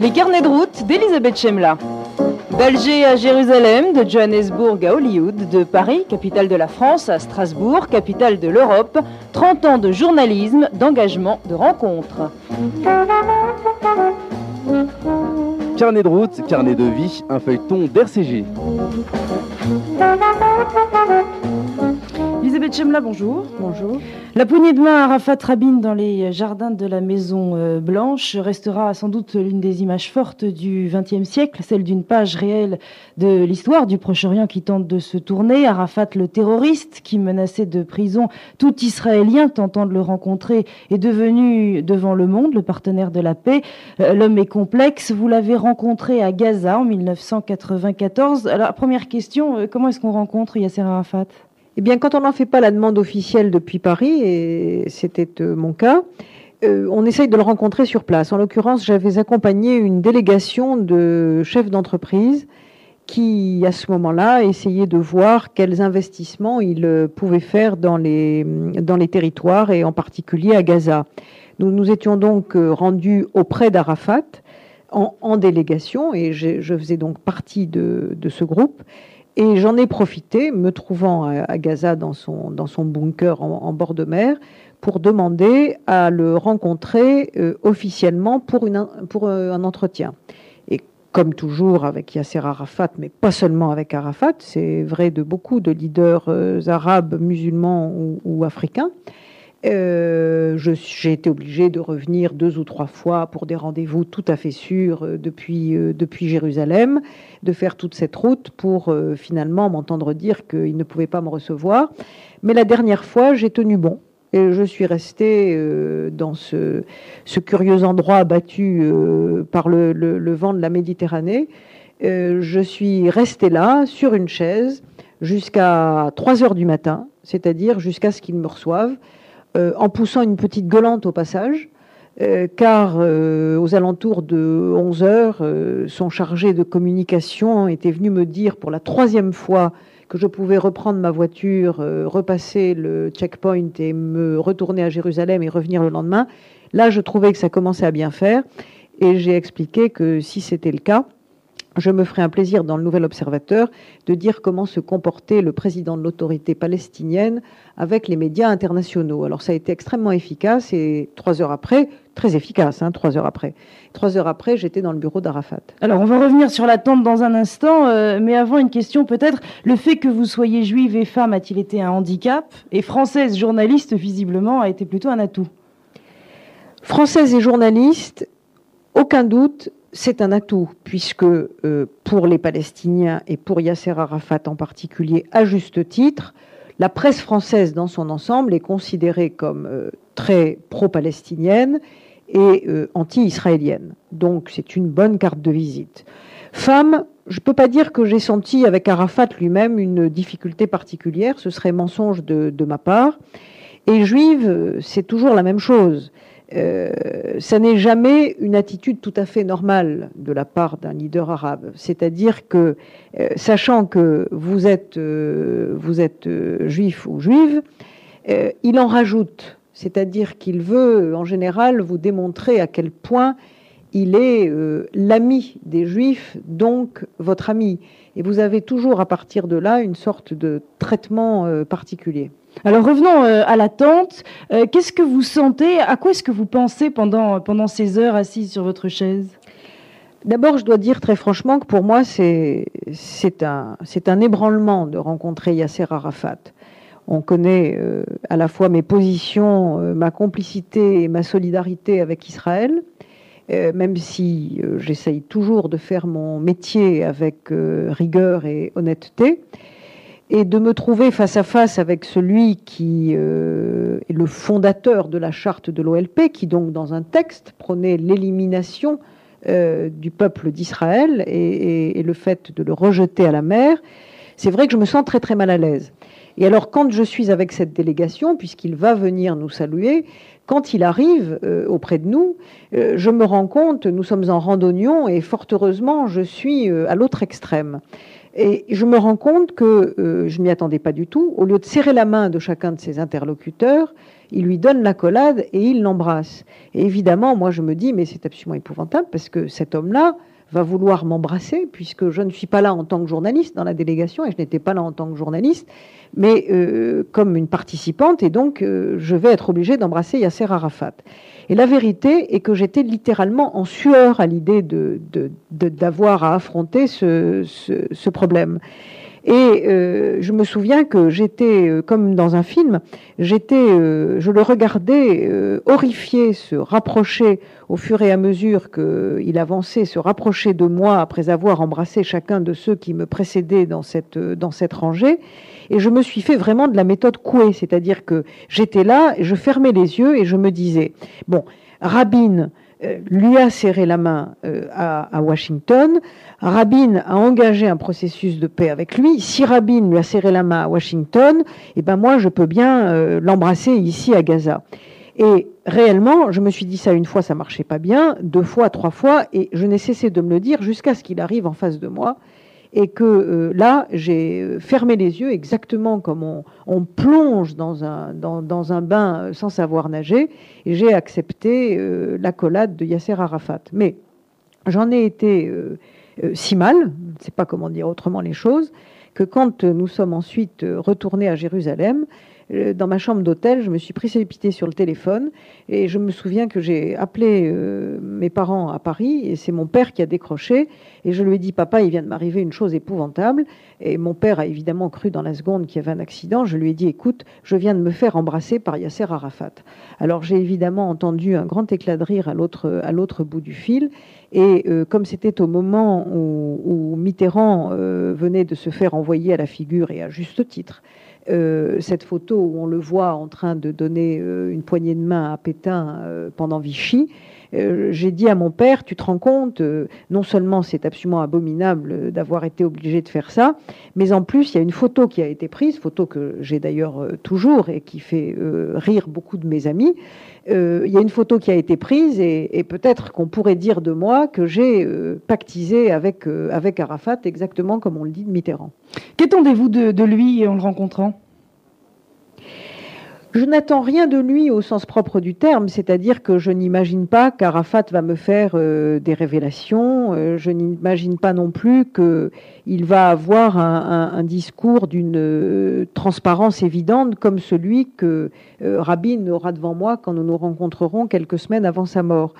Les carnets de route d'Elisabeth Chemla. D'Alger à Jérusalem, de Johannesburg à Hollywood, de Paris, capitale de la France, à Strasbourg, capitale de l'Europe, 30 ans de journalisme, d'engagement, de rencontres. Carnet de route, carnet de vie, un feuilleton d'RCG. Chemla, bonjour. Bonjour. La poignée de main à Rafat Rabin dans les jardins de la Maison euh, Blanche restera sans doute l'une des images fortes du XXe siècle, celle d'une page réelle de l'histoire du Proche-Orient qui tente de se tourner. Arafat, le terroriste qui menaçait de prison tout Israélien tentant de le rencontrer, est devenu devant le monde le partenaire de la paix. Euh, l'homme est complexe. Vous l'avez rencontré à Gaza en 1994. Alors, première question, euh, comment est-ce qu'on rencontre Yasser Arafat? Eh bien, quand on n'en fait pas la demande officielle depuis Paris, et c'était euh, mon cas, euh, on essaye de le rencontrer sur place. En l'occurrence, j'avais accompagné une délégation de chefs d'entreprise qui, à ce moment-là, essayaient de voir quels investissements ils euh, pouvaient faire dans les, dans les territoires et en particulier à Gaza. Nous nous étions donc rendus auprès d'Arafat en, délégation et je faisais donc partie de ce groupe. Et j'en ai profité, me trouvant à, Gaza dans son, bunker en, bord de mer, pour demander à le rencontrer euh, officiellement pour euh, un entretien. Et comme toujours avec Yasser Arafat, mais pas seulement avec Arafat, c'est vrai de beaucoup de leaders euh, arabes, musulmans ou africains, euh, j'ai été obligée de revenir deux ou trois fois pour des rendez-vous tout à fait sûrs euh, depuis, euh, depuis Jérusalem, de faire toute cette route pour finalement m'entendre dire qu'il ne pouvait pas me recevoir. Mais la dernière fois, j'ai tenu bon. Et je suis restée dans ce, curieux endroit abattu par le, le, vent de la Méditerranée. je suis restée là, sur une chaise, jusqu'à 3 heures du matin, c'est-à-dire jusqu'à ce qu'ils me reçoivent. Euh, en poussant une petite gueulante au passage, euh, car euh, aux alentours de 11 heures, son chargé de communication était venu me dire pour la troisième fois que je pouvais reprendre ma voiture, repasser le checkpoint et me retourner à Jérusalem et revenir le lendemain. Là, je trouvais que ça commençait à bien faire et j'ai expliqué que si c'était le cas, je me ferai un plaisir dans le Nouvel Observateur de dire comment se comportait le président de l'autorité palestinienne avec les médias internationaux. Alors ça a été extrêmement efficace et trois heures après, très efficace, hein, trois heures après. Trois heures après, j'étais dans le bureau d'Arafat. Alors on va revenir sur l'attente dans un instant, euh, mais avant une question peut-être. Le fait que vous soyez juive et femme a-t-il été un handicap? Et française journaliste, visiblement, a été plutôt un atout. Française et journaliste, aucun doute, c'est un atout, puisque euh, pour les Palestiniens et pour Yasser Arafat en particulier, à juste titre, la presse française dans son ensemble est considérée comme euh, très pro-palestinienne et euh, anti-israélienne. Donc c'est une bonne carte de visite. Femme, je ne peux pas dire que j'ai senti avec Arafat lui-même une difficulté particulière, ce serait mensonge de, de ma part. Et juive, c'est toujours la même chose. Euh, ça n'est jamais une attitude tout à fait normale de la part d'un leader arabe. C'est-à-dire que, euh, sachant que vous êtes, euh, vous êtes juif ou juive, il en rajoute. C'est-à-dire qu'il veut, en général, vous démontrer à quel point il est l'ami des juifs, donc votre ami. Et vous avez toujours, à partir de là, une sorte de traitement particulier. Alors revenons euh, à l'attente. Euh, qu'est-ce que vous sentez? À quoi est-ce que vous pensez pendant, pendant ces heures assises sur votre chaise? D'abord, je dois dire très franchement que pour moi, c'est un, un ébranlement de rencontrer Yasser Arafat. On connaît euh, à la fois mes positions, ma complicité et ma solidarité avec Israël, même si j'essaye toujours de faire mon métier avec rigueur et honnêteté et de me trouver face à face avec celui qui euh, est le fondateur de la charte de l'OLP, qui donc dans un texte prenait l'élimination du peuple d'Israël et, le fait de le rejeter à la mer, c'est vrai que je me sens très très mal à l'aise. Et alors quand je suis avec cette délégation, puisqu'il va venir nous saluer, quand il arrive euh, auprès de nous, euh, je me rends compte, nous sommes en randonnion et fort heureusement, je suis euh, à l'autre extrême. Et je me rends compte que je ne m'y attendais pas du tout. Au lieu de serrer la main de chacun de ses interlocuteurs, il lui donne l'accolade et il l'embrasse. Et évidemment, moi je me dis, mais c'est absolument épouvantable parce que cet homme-là, va vouloir m'embrasser, puisque je ne suis pas là en tant que journaliste dans la délégation, et je n'étais pas là en tant que journaliste, mais euh, comme une participante, et donc euh, je vais être obligée d'embrasser Yasser Arafat. Et la vérité est que j'étais littéralement en sueur à l'idée d'avoir de, à affronter ce, ce problème. Et euh, je me souviens que j'étais, euh, comme dans un film, j'étais, euh, je le regardais horrifié se rapprocher au fur et à mesure qu'il avançait, se rapprocher de moi après avoir embrassé chacun de ceux qui me précédaient dans cette, dans cette rangée. Et je me suis fait vraiment de la méthode couée, c'est-à-dire que j'étais là, je fermais les yeux et je me disais, bon, Rabin, euh, lui a serré la main euh, à, Washington. Rabin a engagé un processus de paix avec lui. Si Rabin lui a serré la main à Washington, eh ben moi je peux bien euh, l'embrasser ici à Gaza. Et réellement, je me suis dit ça une fois, ça marchait pas bien, deux fois, trois fois, et je n'ai cessé de me le dire jusqu'à ce qu'il arrive en face de moi et que euh, là, j'ai euh, fermé les yeux exactement comme on, plonge dans un, dans, un, bain euh, sans savoir nager, et j'ai accepté l'accolade de Yasser Arafat. Mais j'en ai été si mal, je ne sais pas comment dire autrement les choses, que quand nous sommes ensuite retournés à Jérusalem, euh, dans ma chambre d'hôtel, je me suis précipitée sur le téléphone et je me souviens que j'ai appelé euh, mes parents à Paris et c'est mon père qui a décroché et je lui ai dit papa, il vient de m'arriver une chose épouvantable et mon père a évidemment cru dans la seconde qu'il y avait un accident. Je lui ai dit écoute, je viens de me faire embrasser par Yasser Arafat. Alors j'ai évidemment entendu un grand éclat de rire à l'autre à l'autre bout du fil et euh, comme c'était au moment où, où Mitterrand venait de se faire envoyer à la figure et à juste titre euh, cette photo où on le voit en train de donner euh, une poignée de main à Pétain euh, pendant Vichy, j'ai dit à mon père, tu te rends compte, non seulement c'est absolument abominable d'avoir été obligé de faire ça, mais en plus il y a une photo qui a été prise, photo que j'ai d'ailleurs toujours et qui fait rire beaucoup de mes amis. Il y a une photo qui a été prise et, peut-être qu'on pourrait dire de moi que j'ai pactisé avec, avec Arafat exactement comme on le dit de Mitterrand. Qu'attendez-vous de, lui en le rencontrant? Je n'attends rien de lui au sens propre du terme, c'est-à-dire que je n'imagine pas qu'Arafat va me faire euh, des révélations, euh, je n'imagine pas non plus qu'il va avoir un, discours d'une euh, transparence évidente comme celui que Rabin aura devant moi quand nous nous rencontrerons quelques semaines avant sa mort.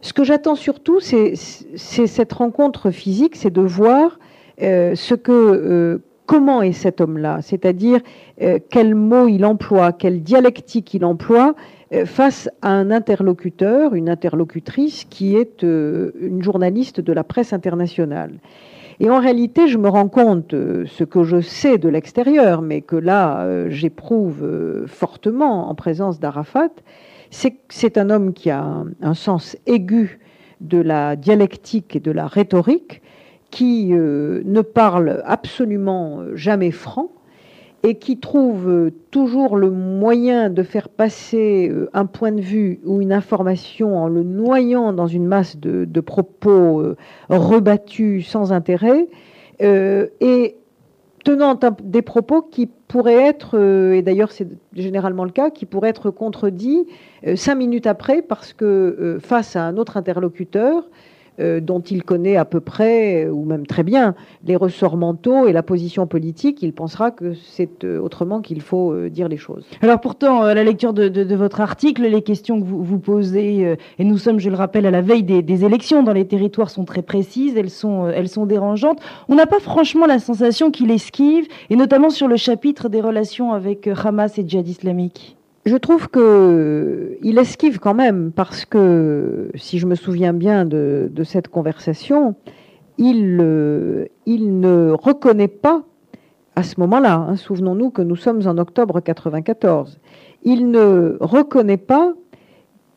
Ce que j'attends surtout, c'est cette rencontre physique, c'est de voir ce que comment est cet homme-là, c'est-à-dire euh, quel mot il emploie, quelle dialectique il emploie euh, face à un interlocuteur, une interlocutrice qui est euh, une journaliste de la presse internationale. Et en réalité, je me rends compte, ce que je sais de l'extérieur, mais que là, j'éprouve fortement en présence d'Arafat, c'est que c'est un homme qui a un, sens aigu de la dialectique et de la rhétorique, qui euh, ne parle absolument jamais franc et qui trouve euh, toujours le moyen de faire passer euh, un point de vue ou une information en le noyant dans une masse de, propos rebattus sans intérêt et tenant des propos qui pourraient être, et d'ailleurs c'est généralement le cas, qui pourraient être contredits cinq minutes après parce que face à un autre interlocuteur, euh, dont il connaît à peu près, ou même très bien, les ressorts mentaux et la position politique, il pensera que c'est euh, autrement qu'il faut euh, dire les choses. Alors pourtant, à la lecture de, votre article, les questions que vous, vous posez, et nous sommes, je le rappelle, à la veille des, élections dans les territoires, sont très précises, elles sont, elles sont dérangeantes. On n'a pas franchement la sensation qu'il esquive, et notamment sur le chapitre des relations avec Hamas et Djihad islamique. Je trouve qu'il esquive quand même, parce que si je me souviens bien de, cette conversation, il, euh, il, ne reconnaît pas à ce moment-là, hein, souvenons-nous que nous sommes en octobre 94, il ne reconnaît pas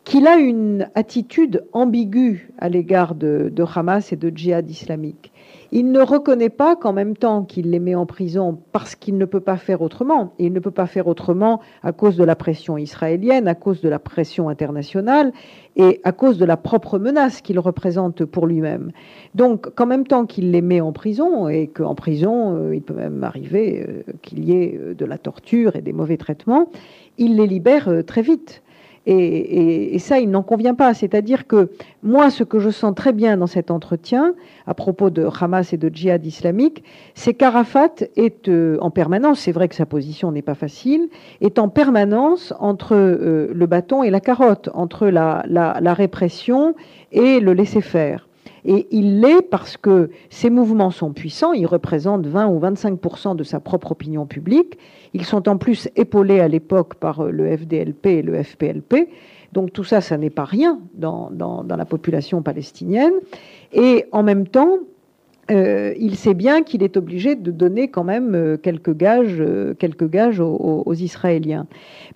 qu'il a une attitude ambiguë à l'égard de Hamas et de djihad islamique. Il ne reconnaît pas qu'en même temps qu'il les met en prison parce qu'il ne peut pas faire autrement, et il ne peut pas faire autrement à cause de la pression israélienne, à cause de la pression internationale et à cause de la propre menace qu'il représente pour lui-même. Donc qu'en même temps qu'il les met en prison, et qu'en prison, euh, il peut même arriver euh, qu'il y ait euh, de la torture et des mauvais traitements, il les libère très vite. Et, ça, il n'en convient pas. C'est-à-dire que moi, ce que je sens très bien dans cet entretien, à propos de Hamas et de djihad islamique, c'est qu'Arafat est euh, en permanence, c'est vrai que sa position n'est pas facile, est en permanence entre euh, le bâton et la carotte, entre la, la répression et le laisser-faire. Et il l'est parce que ses mouvements sont puissants, ils représentent 20 ou 25% de sa propre opinion publique. Ils sont en plus épaulés à l'époque par le FDLP et le FPLP. Donc tout ça, ça n'est pas rien dans, la population palestinienne. Et en même temps, euh, il sait bien qu'il est obligé de donner quand même euh, quelques gages, euh, quelques gages aux, Israéliens.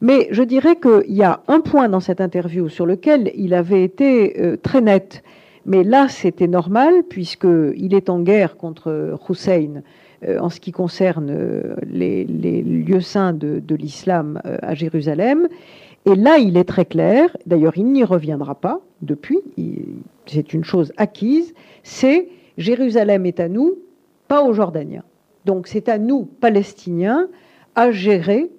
Mais je dirais qu'il y a un point dans cette interview sur lequel il avait été très net mais là, c'était normal, puisqu'il est en guerre contre Hussein euh, en ce qui concerne euh, les, lieux saints de, l'islam euh, à Jérusalem. Et là, il est très clair, d'ailleurs, il n'y reviendra pas depuis, c'est une chose acquise, c'est Jérusalem est à nous, pas aux Jordaniens. Donc c'est à nous, Palestiniens, à gérer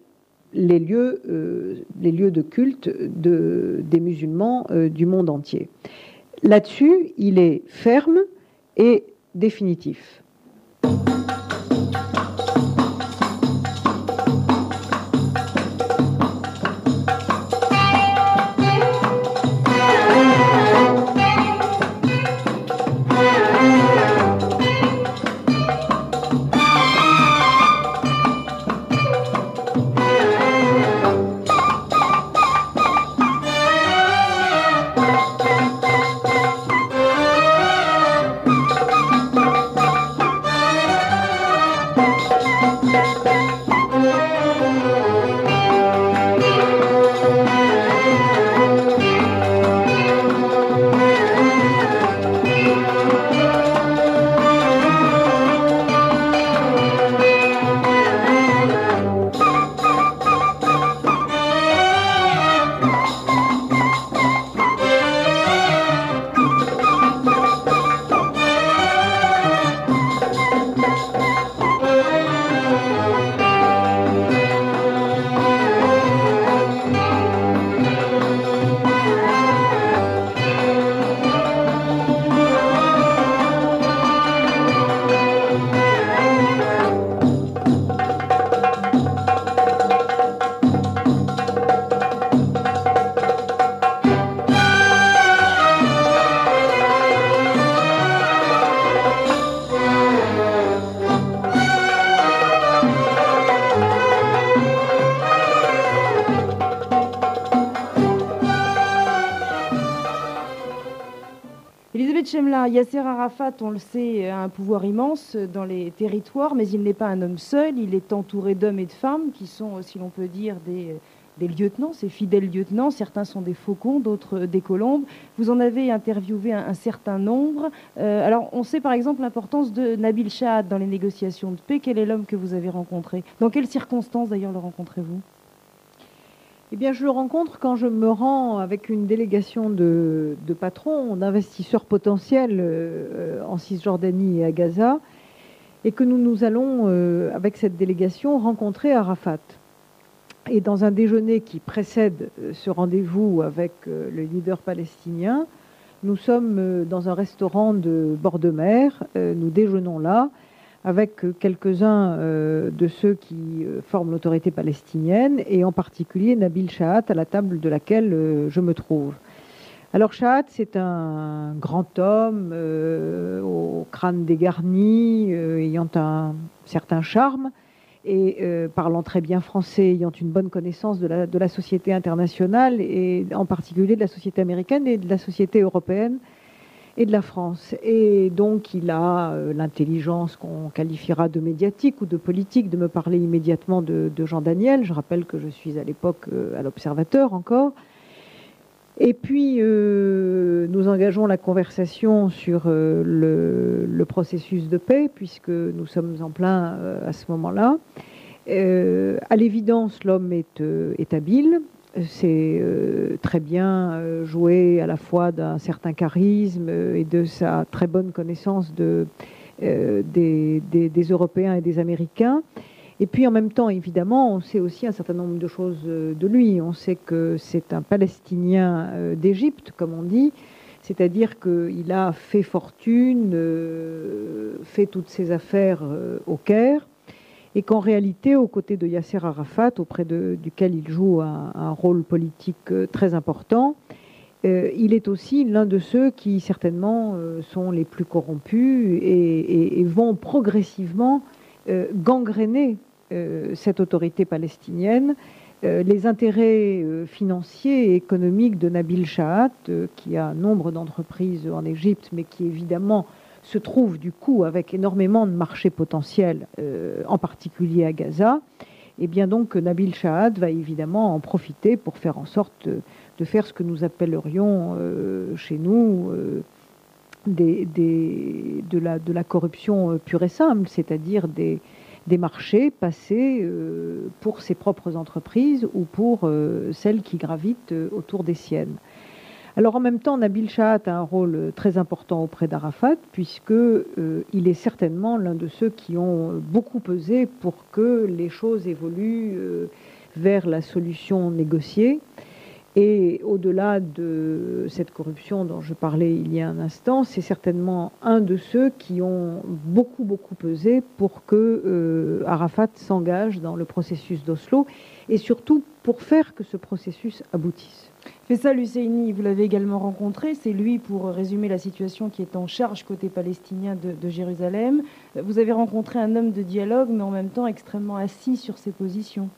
les lieux, de culte de, des musulmans du monde entier. Là-dessus, il est ferme et définitif. Yasser Arafat, on le sait, a un pouvoir immense dans les territoires, mais il n'est pas un homme seul. Il est entouré d'hommes et de femmes qui sont, si l'on peut dire, des, lieutenants, ses fidèles lieutenants. Certains sont des faucons, d'autres des colombes. Vous en avez interviewé un, certain nombre. Euh, alors, on sait par exemple l'importance de Nabil Shahad dans les négociations de paix. Quel est l'homme que vous avez rencontré? Dans quelles circonstances d'ailleurs le rencontrez-vous? Eh bien, je le rencontre quand je me rends avec une délégation de, patrons, d'investisseurs potentiels euh, en Cisjordanie et à Gaza, et que nous nous allons, euh, avec cette délégation, rencontrer Arafat. Et dans un déjeuner qui précède euh, ce rendez-vous avec le leader palestinien, nous sommes dans un restaurant de bord de mer, nous déjeunons là, avec quelques-uns euh, de ceux qui euh, forment l'autorité palestinienne, et en particulier Nabil Shahat, à la table de laquelle euh, je me trouve. Alors Shahat, c'est un grand homme au crâne dégarni, ayant un certain charme, et parlant très bien français, ayant une bonne connaissance de la société internationale, et en particulier de la société américaine et de la société européenne, et de la France. Et donc il a euh, l'intelligence qu'on qualifiera de médiatique ou de politique de me parler immédiatement de, Jean Daniel. Je rappelle que je suis à l'époque euh, à l'Observateur encore. Et puis, nous engageons la conversation sur le, processus de paix, puisque nous sommes en plein à ce moment-là. à l'évidence, l'homme est, est habile, c'est euh, très bien euh, joué à la fois d'un certain charisme et de sa très bonne connaissance de, euh, des, Européens et des Américains. Et puis en même temps, évidemment, on sait aussi un certain nombre de choses de lui. On sait que c'est un Palestinien d'Égypte, comme on dit, c'est-à-dire qu'il a fait fortune, fait toutes ses affaires au Caire et qu'en réalité, aux côtés de Yasser Arafat, auprès duquel il joue un, rôle politique euh, très important, euh, il est aussi l'un de ceux qui certainement euh, sont les plus corrompus et, vont progressivement gangréner cette autorité palestinienne. les intérêts financiers et économiques de Nabil Shahat, qui a nombre d'entreprises en Égypte, mais qui évidemment se trouve du coup avec énormément de marchés potentiels, euh, en particulier à Gaza, et eh bien donc Nabil Shahad va évidemment en profiter pour faire en sorte de, faire ce que nous appellerions euh, chez nous euh, de, la, corruption pure et simple, c'est-à-dire des, marchés passés pour ses propres entreprises ou pour celles qui gravitent autour des siennes. Alors en même temps, Nabil Shahat a un rôle très important auprès d'Arafat, puisqu'il euh, est certainement l'un de ceux qui ont beaucoup pesé pour que les choses évoluent euh, vers la solution négociée. Et au-delà de cette corruption dont je parlais il y a un instant, c'est certainement un de ceux qui ont beaucoup, beaucoup pesé pour que euh, Arafat s'engage dans le processus d'Oslo et surtout pour faire que ce processus aboutisse. Faisal Husseini, vous l'avez également rencontré. C'est lui, pour résumer la situation, qui est en charge côté palestinien de, Jérusalem. Vous avez rencontré un homme de dialogue, mais en même temps extrêmement assis sur ses positions.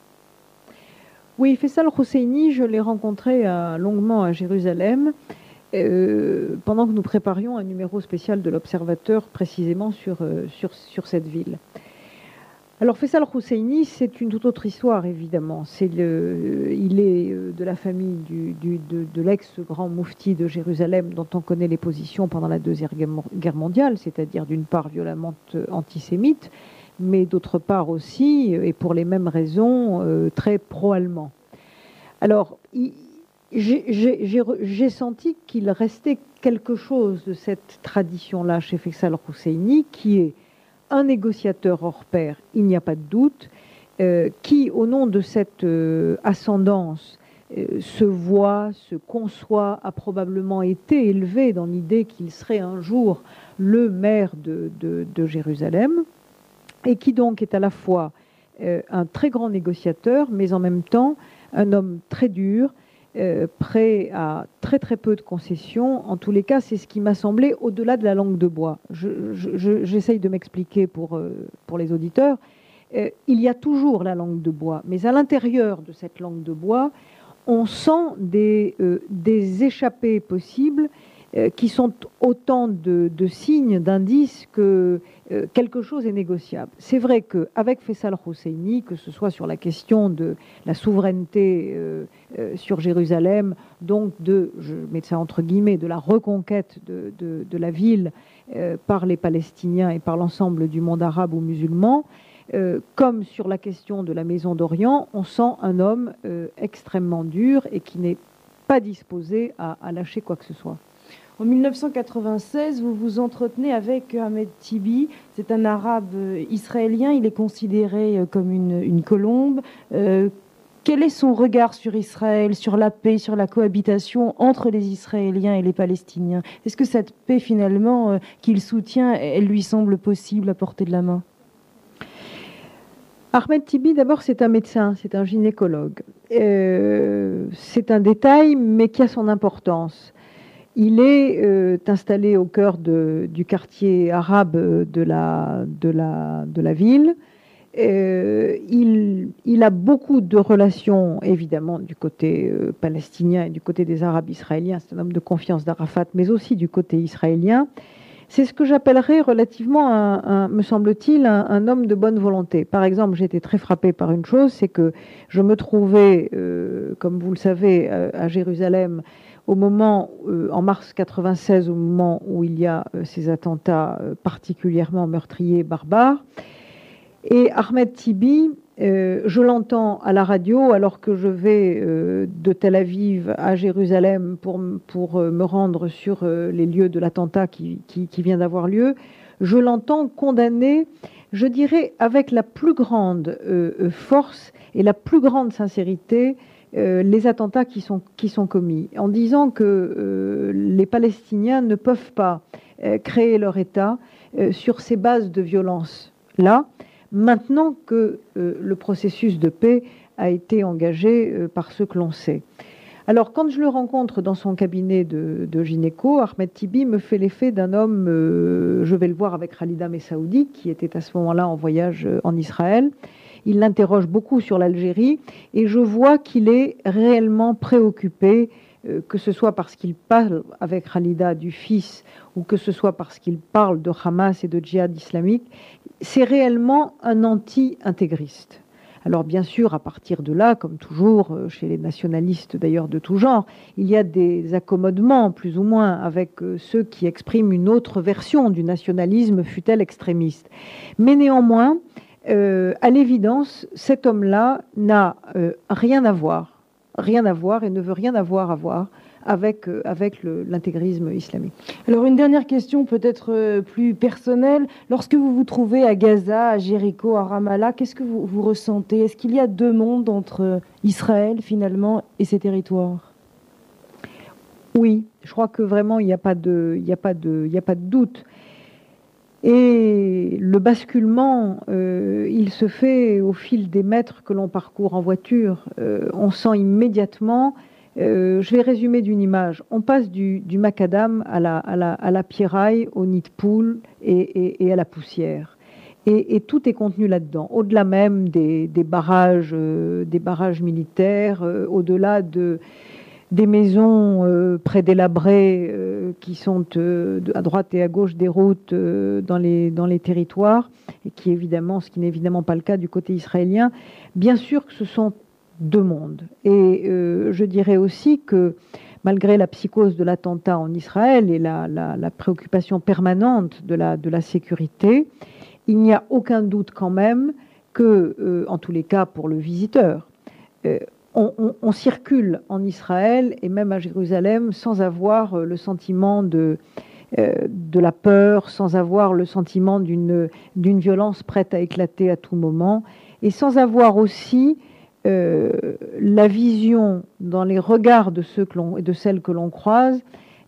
Oui, Faisal Husseini, je l'ai rencontré longuement à Jérusalem. Euh, pendant que nous préparions un numéro spécial de l'Observateur précisément sur, euh, sur, sur cette ville. Alors Faisal Husseini, c'est une toute autre histoire évidemment. C'est le, il est euh, de la famille du, de, l'ex-grand moufti de Jérusalem dont on connaît les positions pendant la Deuxième Guerre mondiale, c'est-à-dire d'une part violemment euh, antisémite, mais d'autre part aussi, euh, et pour les mêmes raisons, très pro-allemand. Alors, j'ai senti qu'il restait quelque chose de cette tradition-là chez Faisal Husseini qui est un négociateur hors pair, il n'y a pas de doute, euh, qui, au nom de cette euh, ascendance, euh, se voit, se conçoit, a probablement été élevé dans l'idée qu'il serait un jour le maire de, Jérusalem, et qui donc est à la fois un très grand négociateur, mais en même temps un homme très dur, euh, prêt à très très peu de concessions. En tous les cas, c'est ce qui m'a semblé au-delà de la langue de bois. J'essaye de m'expliquer pour, euh, pour les auditeurs. Euh, il y a toujours la langue de bois, mais à l'intérieur de cette langue de bois, on sent des, des échappées possibles qui sont autant de, signes, d'indices que euh, quelque chose est négociable. C'est vrai qu'avec Faisal Husseini, que ce soit sur la question de la souveraineté euh, euh, sur Jérusalem, donc de, je mets ça entre guillemets, de la reconquête de, la ville par les Palestiniens et par l'ensemble du monde arabe ou musulman, comme sur la question de la Maison d'Orient, on sent un homme extrêmement dur et qui n'est pas disposé à lâcher quoi que ce soit. En 1996, vous vous entretenez avec Ahmed Tibi. C'est un arabe euh, israélien. Il est considéré euh, comme une, colombe. Euh, quel est son regard sur Israël, sur la paix, sur la cohabitation entre les Israéliens et les Palestiniens? Est-ce que cette paix, finalement, qu'il soutient, elle lui semble possible à portée de la main? Ahmed Tibi, d'abord, c'est un médecin, c'est un gynécologue. c'est un détail, mais qui a son importance. Il est euh, installé au cœur du quartier arabe de la, de la, de la ville. Euh, il, il, a beaucoup de relations, évidemment, du côté euh, palestinien et du côté des Arabes israéliens. C'est un homme de confiance d'Arafat, mais aussi du côté israélien. C'est ce que j'appellerais relativement, un, me semble-t-il, un, homme de bonne volonté. Par exemple, j'ai été très frappé par une chose, c'est que je me trouvais, comme vous le savez, à Jérusalem au moment, en mars 96, au moment où il y a ces attentats particulièrement meurtriers, barbares. Et Ahmed Tibi, je l'entends à la radio alors que je vais de Tel Aviv à Jérusalem pour, pour me rendre sur les lieux de l'attentat qui, qui, vient d'avoir lieu. Je l'entends condamner, je dirais, avec la plus grande force et la plus grande sincérité euh, les attentats qui sont, qui sont commis, en disant que euh, les Palestiniens ne peuvent pas euh, créer leur État sur ces bases de violence-là, maintenant que le processus de paix a été engagé par ceux que l'on sait. Alors, quand je le rencontre dans son cabinet de, gynéco, Ahmed Tibi me fait l'effet d'un homme, je vais le voir avec Khalida Messaoudi, qui était à ce moment-là en voyage en Israël, il l'interroge beaucoup sur l'Algérie et je vois qu'il est réellement préoccupé, euh, que ce soit parce qu'il parle avec Khalida du fils ou que ce soit parce qu'il parle de Hamas et de djihad islamique. C'est réellement un anti-intégriste. Alors bien sûr, à partir de là, comme toujours euh, chez les nationalistes d'ailleurs de tout genre, il y a des accommodements plus ou moins avec euh, ceux qui expriment une autre version du nationalisme, fut-elle extrémiste. Mais néanmoins, euh, à l'évidence, cet homme-là n'a euh, rien à voir, rien à voir et ne veut rien avoir à voir avec, euh, avec l'intégrisme islamique. Alors une dernière question peut-être plus personnelle. Lorsque vous vous trouvez à Gaza, à Jéricho, à Ramallah, qu'est-ce que vous, vous ressentez? Est-ce qu'il y a deux mondes entre Israël finalement et ses territoires? Oui, je crois que vraiment il n'y a, pas de, il a, pas de, il a pas de doute. Et le basculement, euh, il se fait au fil des mètres que l'on parcourt en voiture. Euh, on sent immédiatement, euh, je vais résumer d'une image, on passe du, macadam à la, à, pierraille, au nid de poule et, à la poussière. Et, tout est contenu là-dedans, au-delà même des barrages militaires, au-delà de des maisons euh, près des euh, qui sont euh, à droite et à gauche des routes dans, les, dans les territoires, et qui évidemment, ce qui n'est évidemment pas le cas du côté israélien. Bien sûr que ce sont deux mondes. Et je dirais aussi que malgré la psychose de l'attentat en Israël et la, la, préoccupation permanente de la, de la sécurité, il n'y a aucun doute quand même que, en tous les cas pour le visiteur, on, circule en Israël et même à Jérusalem sans avoir euh, le sentiment de, euh, de la peur, sans avoir le sentiment d'une violence prête à éclater à tout moment, et sans avoir aussi euh, la vision dans les regards de ceux et de celles que l'on croise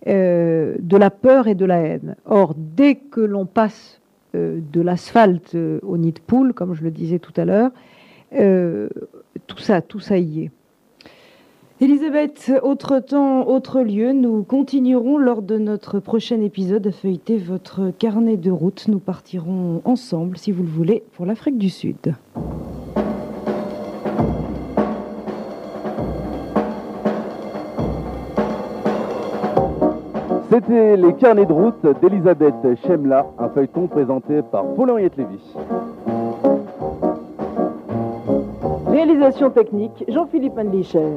de la peur et de la haine. Or, dès que l'on passe de l'asphalte au nid de poule, comme je le disais tout à l'heure, tout ça, tout ça y est. Elisabeth, autre temps, autre lieu, nous continuerons lors de notre prochain épisode à feuilleter votre carnet de route. Nous partirons ensemble, si vous le voulez, pour l'Afrique du Sud. C'était les carnets de route d'Elisabeth Chemla, un feuilleton présenté par Paul-Henriette Lévy. Réalisation technique, Jean-Philippe Andlicher.